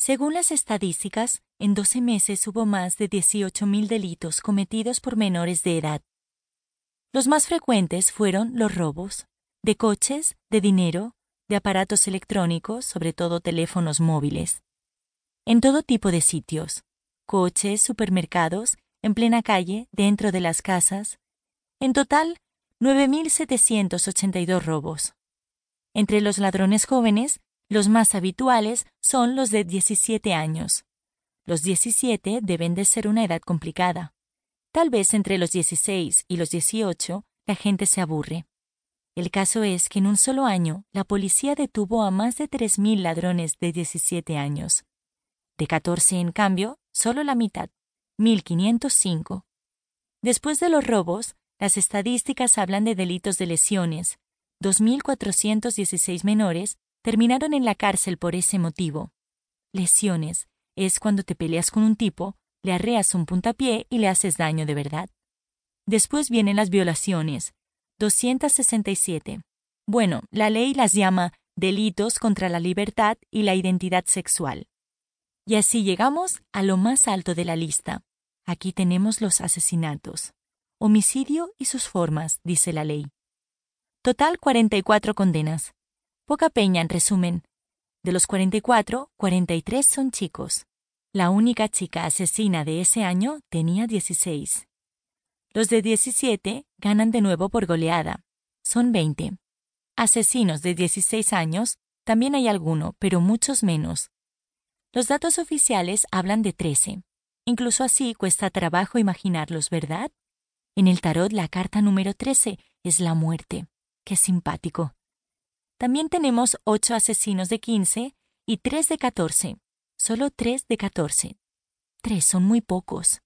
Según las estadísticas, en 12 meses hubo más de 18.000 delitos cometidos por menores de edad. Los más frecuentes fueron los robos, de coches, de dinero, de aparatos electrónicos, sobre todo teléfonos móviles. En todo tipo de sitios, coches, supermercados, en plena calle, dentro de las casas. En total, 9.782 robos. Entre los ladrones jóvenes, los más habituales son los de 17 años. Los 17 deben de ser una edad complicada. Tal vez entre los 16 y los 18 la gente se aburre. El caso es que en un solo año la policía detuvo a más de 3.000 ladrones de 17 años. De 14, en cambio, solo la mitad, 1.505. Después de los robos, las estadísticas hablan de delitos de lesiones. 2.416 menores terminaron en la cárcel por ese motivo. Lesiones es cuando te peleas con un tipo, le arreas un puntapié y le haces daño de verdad. Después vienen las violaciones. 267. Bueno, la ley las llama delitos contra la libertad y la identidad sexual. Y así llegamos a lo más alto de la lista. Aquí tenemos los asesinatos. Homicidio y sus formas, dice la ley. Total 44 condenas. Poca peña en resumen. De los 44, 43 son chicos. La única chica asesina de ese año tenía 16. Los de 17 ganan de nuevo por goleada. Son 20. Asesinos de 16 años también hay alguno, pero muchos menos. Los datos oficiales hablan de 13. Incluso así cuesta trabajo imaginarlos, ¿verdad? En el tarot la carta número 13 es la muerte. Qué simpático. También tenemos 8 asesinos de 15 y 3 de 14. Solo 3 de 14. 3 son muy pocos.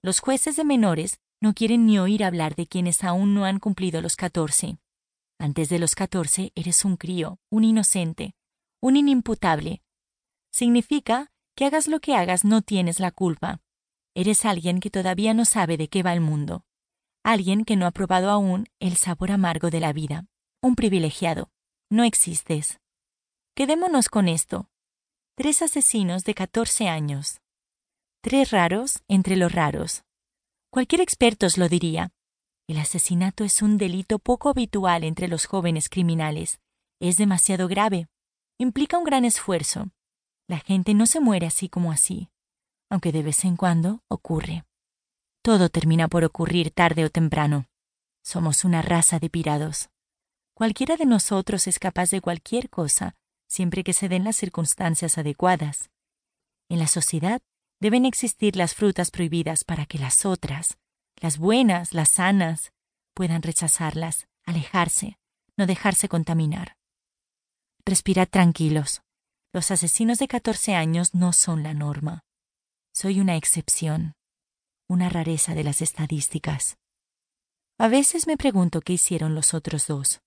Los jueces de menores no quieren ni oír hablar de quienes aún no han cumplido los 14. Antes de los 14 eres un crío, un inocente, un inimputable. Significa que hagas lo que hagas no tienes la culpa. Eres alguien que todavía no sabe de qué va el mundo. Alguien que no ha probado aún el sabor amargo de la vida. Un privilegiado. No existes. Quedémonos con esto. Tres asesinos de 14 años. Tres raros entre los raros. Cualquier experto os lo diría. El asesinato es un delito poco habitual entre los jóvenes criminales. Es demasiado grave. Implica un gran esfuerzo. La gente no se muere así como así aunque de vez en cuando ocurre. Todo termina por ocurrir tarde o temprano. Somos una raza de pirados. Cualquiera de nosotros es capaz de cualquier cosa, siempre que se den las circunstancias adecuadas. En la sociedad deben existir las frutas prohibidas para que las otras, las buenas, las sanas, puedan rechazarlas, alejarse, no dejarse contaminar. Respirad tranquilos. Los asesinos de 14 años no son la norma. Soy una excepción, una rareza de las estadísticas. A veces me pregunto qué hicieron los otros dos.